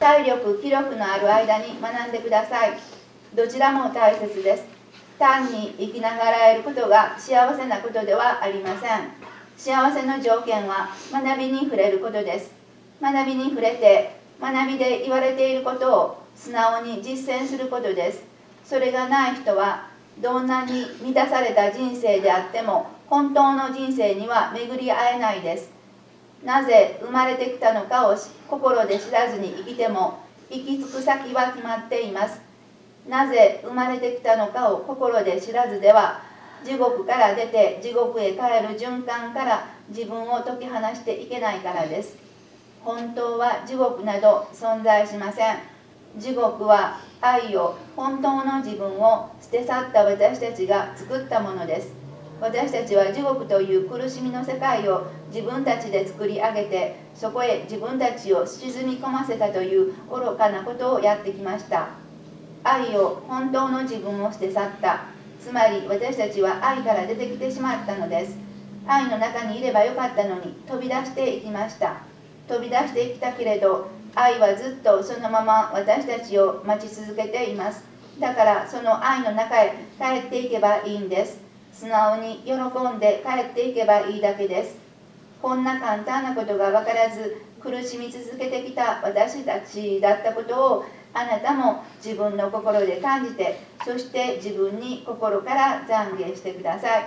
体力気力のある間に学んでください。どちらも大切です。単に生きながらえることが幸せなことではありません。幸せの条件は学びに触れることです。学びに触れて学びで言われていることを素直に実践することです。それがない人はどんなに満たされた人生であっても本当の人生には巡り合えないです。なぜ生まれてきたのかを心で知らずに生きても行き着く先は決まっています。なぜ生まれてきたのかを心で知らずでは地獄から出て地獄へ帰る循環から自分を解き放していけないからです。本当は地獄など存在しません。地獄は愛を本当の自分を捨て去った私たちが作ったものです。私たちは地獄という苦しみの世界を自分たちで作り上げてそこへ自分たちを沈み込ませたという愚かなことをやってきました。愛を本当の自分を捨て去った。つまり私たちは愛から出てきてしまったのです。愛の中にいればよかったのに飛び出していきました。飛び出してきたけれど愛はずっとそのまま私たちを待ち続けています。だからその愛の中へ帰っていけばいいんです。素直に喜んで帰っていけばいいだけです。こんな簡単なことが分からず苦しみ続けてきた私たちだったことをあなたも自分の心で感じてそして自分に心から懺悔してください。